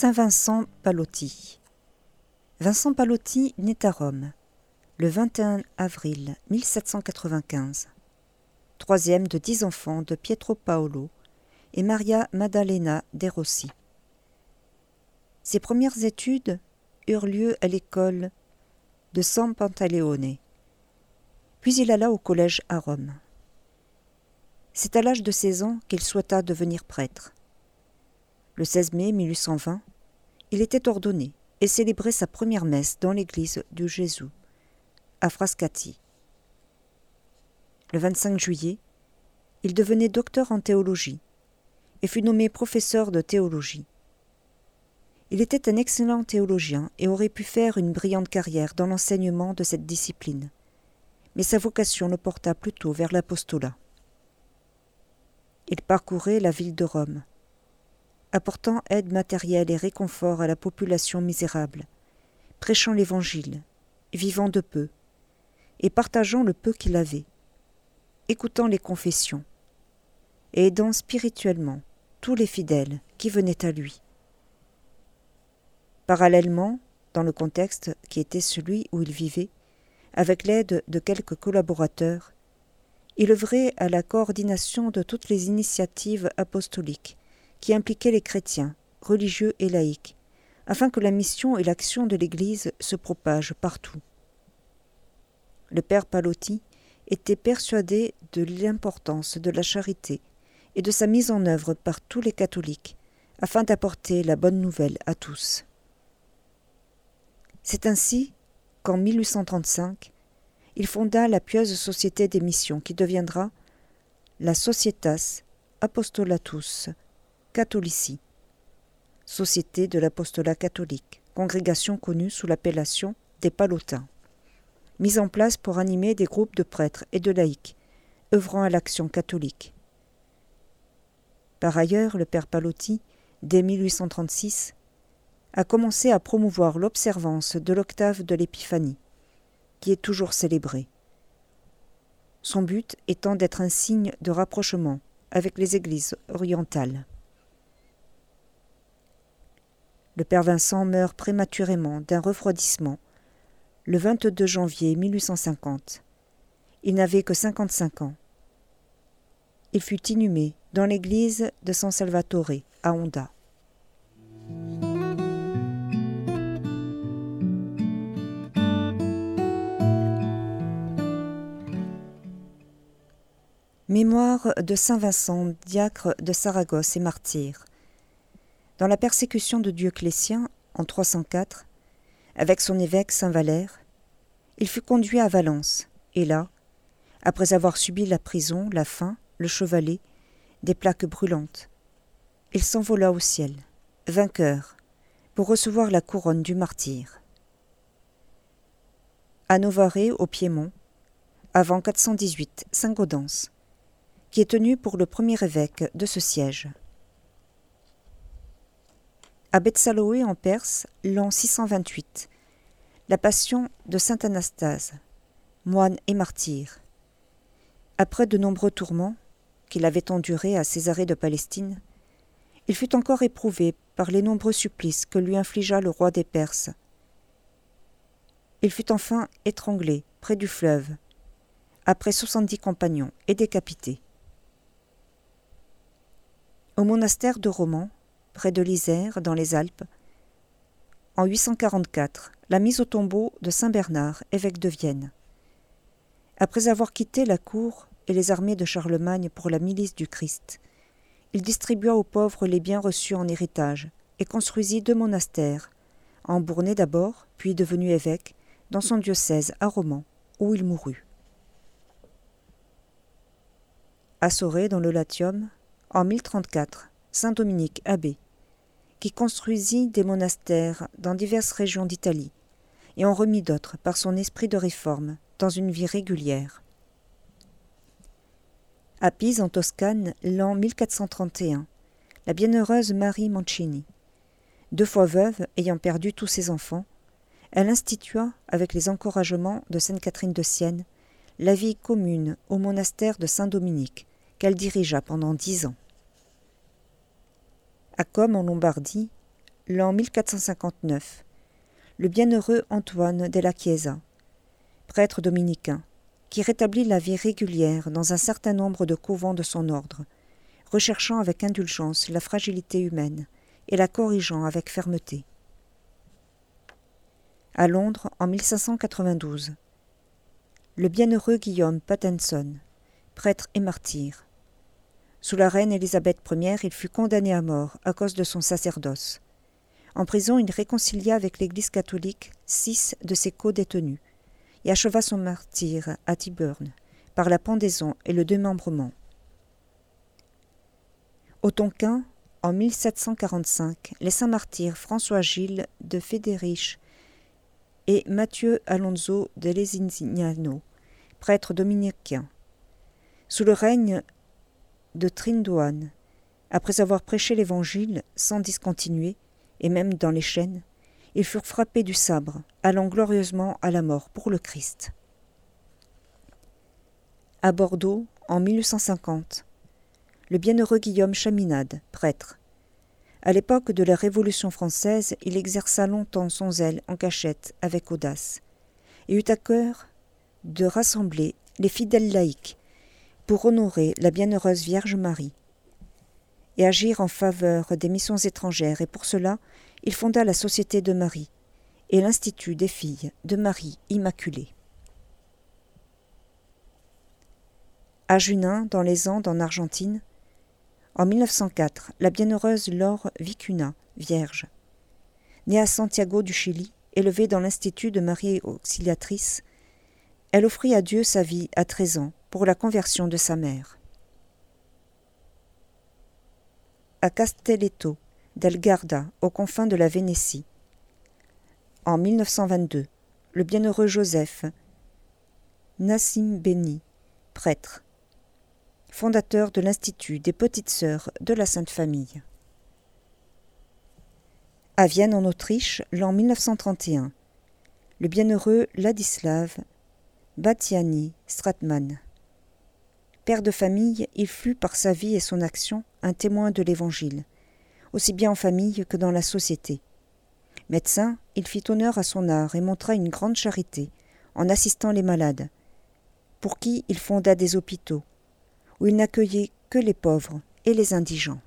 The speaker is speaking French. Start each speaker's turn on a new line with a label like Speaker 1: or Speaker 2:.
Speaker 1: Saint Vincent Palotti. Vincent Palotti naît à Rome le 21 avril 1795. Troisième de dix enfants de Pietro Paolo et Maria Maddalena de Rossi. Ses premières études eurent lieu à l'école de San Pantaleone. Puis il alla au collège à Rome. C'est à l'âge de 16 ans qu'il souhaita devenir prêtre. Le 16 mai 1820, il était ordonné et célébrait sa première messe dans l'église du Jésus, à Frascati. Le 25 juillet, il devenait docteur en théologie et fut nommé professeur de théologie. Il était un excellent théologien et aurait pu faire une brillante carrière dans l'enseignement de cette discipline, mais sa vocation le porta plutôt vers l'apostolat. Il parcourait la ville de Rome, apportant aide matérielle et réconfort à la population misérable, prêchant l'Évangile, vivant de peu, et partageant le peu qu'il avait, écoutant les confessions, et aidant spirituellement tous les fidèles qui venaient à lui. Parallèlement, dans le contexte qui était celui où il vivait, avec l'aide de quelques collaborateurs, il œuvrait à la coordination de toutes les initiatives apostoliques qui impliquait les chrétiens, religieux et laïcs, afin que la mission et l'action de l'Église se propagent partout. Le père Palotti était persuadé de l'importance de la charité et de sa mise en œuvre par tous les catholiques, afin d'apporter la bonne nouvelle à tous. C'est ainsi qu'en 1835, il fonda la pieuse Société des missions qui deviendra la Societas Apostolatus Catholici, Société de l'apostolat catholique, congrégation connue sous l'appellation des Palotins, mise en place pour animer des groupes de prêtres et de laïcs, œuvrant à l'action catholique. Par ailleurs, le père Palotti, dès 1836, a commencé à promouvoir l'observance de l'octave de l'Épiphanie, qui est toujours célébrée. Son but étant d'être un signe de rapprochement avec les églises orientales. Le père Vincent meurt prématurément d'un refroidissement le 22 janvier 1850. Il n'avait que 55 ans. Il fut inhumé dans l'église de San Salvatore à Honda. Mémoire de Saint Vincent, diacre de Saragosse et martyr. Dans la persécution de Dioclétien, en 304, avec son évêque Saint Valère, il fut conduit à Valence, et là, après avoir subi la prison, la faim, le chevalet, des plaques brûlantes, il s'envola au ciel, vainqueur, pour recevoir la couronne du martyr. À Novare, au Piémont, avant 418, Saint-Gaudens, qui est tenu pour le premier évêque de ce siège à Bethsaloé en Perse, l'an 628. La passion de saint Anastase, moine et martyr. Après de nombreux tourments qu'il avait endurés à Césarée de Palestine, il fut encore éprouvé par les nombreux supplices que lui infligea le roi des Perses. Il fut enfin étranglé près du fleuve, après soixante-dix compagnons et décapité. Au monastère de Romans, près de l'Isère, dans les Alpes. En 844, la mise au tombeau de Saint Bernard, évêque de Vienne. Après avoir quitté la cour et les armées de Charlemagne pour la milice du Christ, il distribua aux pauvres les biens reçus en héritage et construisit deux monastères, en d'abord, puis devenu évêque, dans son diocèse à Romans, où il mourut. À dans le Latium, en 1034, Saint Dominique abbé, qui construisit des monastères dans diverses régions d'Italie, et en remit d'autres par son esprit de réforme dans une vie régulière. À Pise, en Toscane, l'an 1431, la bienheureuse Marie Mancini, deux fois veuve ayant perdu tous ses enfants, elle institua, avec les encouragements de Sainte Catherine de Sienne, la vie commune au monastère de Saint-Dominique, qu'elle dirigea pendant dix ans. À Comme en Lombardie, l'an 1459, le bienheureux Antoine de la Chiesa, prêtre dominicain, qui rétablit la vie régulière dans un certain nombre de couvents de son ordre, recherchant avec indulgence la fragilité humaine et la corrigeant avec fermeté. À Londres, en 1592, le bienheureux Guillaume Pattenson, prêtre et martyr. Sous la reine Élisabeth Ier, il fut condamné à mort à cause de son sacerdoce. En prison, il réconcilia avec l'Église catholique six de ses co-détenus et acheva son martyre à Tyburn par la pendaison et le démembrement. Au Tonkin, en 1745, les saints martyrs François Gilles de Fédérich et Mathieu Alonso de Lesignano, prêtre dominicain. Sous le règne de Trindoine, après avoir prêché l'Évangile sans discontinuer, et même dans les chaînes, ils furent frappés du sabre, allant glorieusement à la mort pour le Christ. À Bordeaux, en 1850, le bienheureux Guillaume Chaminade, prêtre. À l'époque de la Révolution française, il exerça longtemps son zèle en cachette avec audace, et eut à cœur de rassembler les fidèles laïcs pour honorer la bienheureuse Vierge Marie et agir en faveur des missions étrangères, et pour cela il fonda la Société de Marie et l'Institut des filles de Marie Immaculée. À Junin, dans les Andes en Argentine, en 1904, la bienheureuse Laure Vicuna, vierge, née à Santiago du Chili, élevée dans l'Institut de Marie Auxiliatrice, elle offrit à Dieu sa vie à 13 ans pour la conversion de sa mère. À Castelletto, del Garda, aux confins de la Vénétie. En 1922, le bienheureux Joseph Nassim Beni, prêtre, fondateur de l'Institut des Petites Sœurs de la Sainte Famille. À Vienne, en Autriche, l'an 1931, le bienheureux Ladislav Batiani Stratman. Père de famille, il fut par sa vie et son action un témoin de l'Évangile, aussi bien en famille que dans la société. Médecin, il fit honneur à son art et montra une grande charité en assistant les malades, pour qui il fonda des hôpitaux, où il n'accueillait que les pauvres et les indigents.